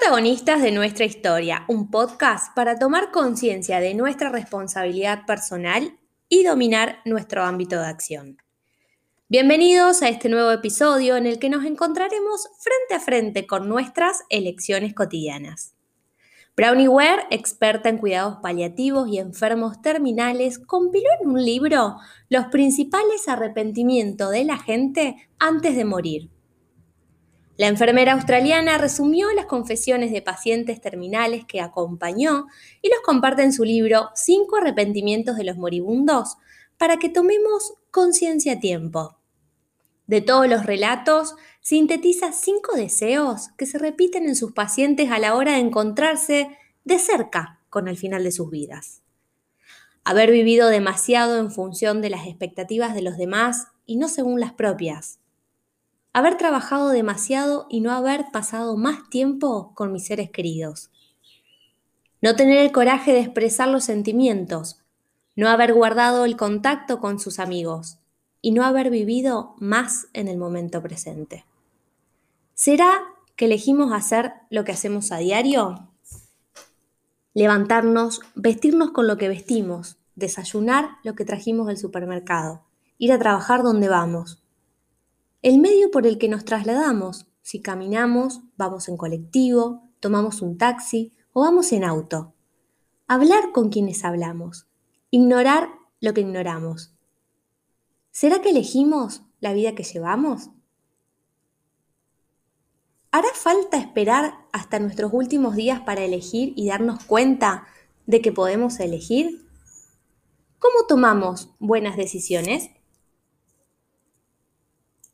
Protagonistas de nuestra historia, un podcast para tomar conciencia de nuestra responsabilidad personal y dominar nuestro ámbito de acción. Bienvenidos a este nuevo episodio en el que nos encontraremos frente a frente con nuestras elecciones cotidianas. Brownie Ware, experta en cuidados paliativos y enfermos terminales, compiló en un libro los principales arrepentimientos de la gente antes de morir la enfermera australiana resumió las confesiones de pacientes terminales que acompañó y los comparte en su libro Cinco arrepentimientos de los moribundos para que tomemos conciencia a tiempo. De todos los relatos, sintetiza cinco deseos que se repiten en sus pacientes a la hora de encontrarse de cerca con el final de sus vidas. Haber vivido demasiado en función de las expectativas de los demás y no según las propias haber trabajado demasiado y no haber pasado más tiempo con mis seres queridos. No tener el coraje de expresar los sentimientos, no haber guardado el contacto con sus amigos y no haber vivido más en el momento presente. ¿Será que elegimos hacer lo que hacemos a diario? Levantarnos, vestirnos con lo que vestimos, desayunar lo que trajimos del supermercado, ir a trabajar donde vamos, el medio por el que nos trasladamos, si caminamos, vamos en colectivo, tomamos un taxi o vamos en auto. Hablar con quienes hablamos, ignorar lo que ignoramos. ¿Será que elegimos la vida que llevamos? ¿Hará falta esperar hasta nuestros últimos días para elegir y darnos cuenta de que podemos elegir? ¿Cómo tomamos buenas decisiones?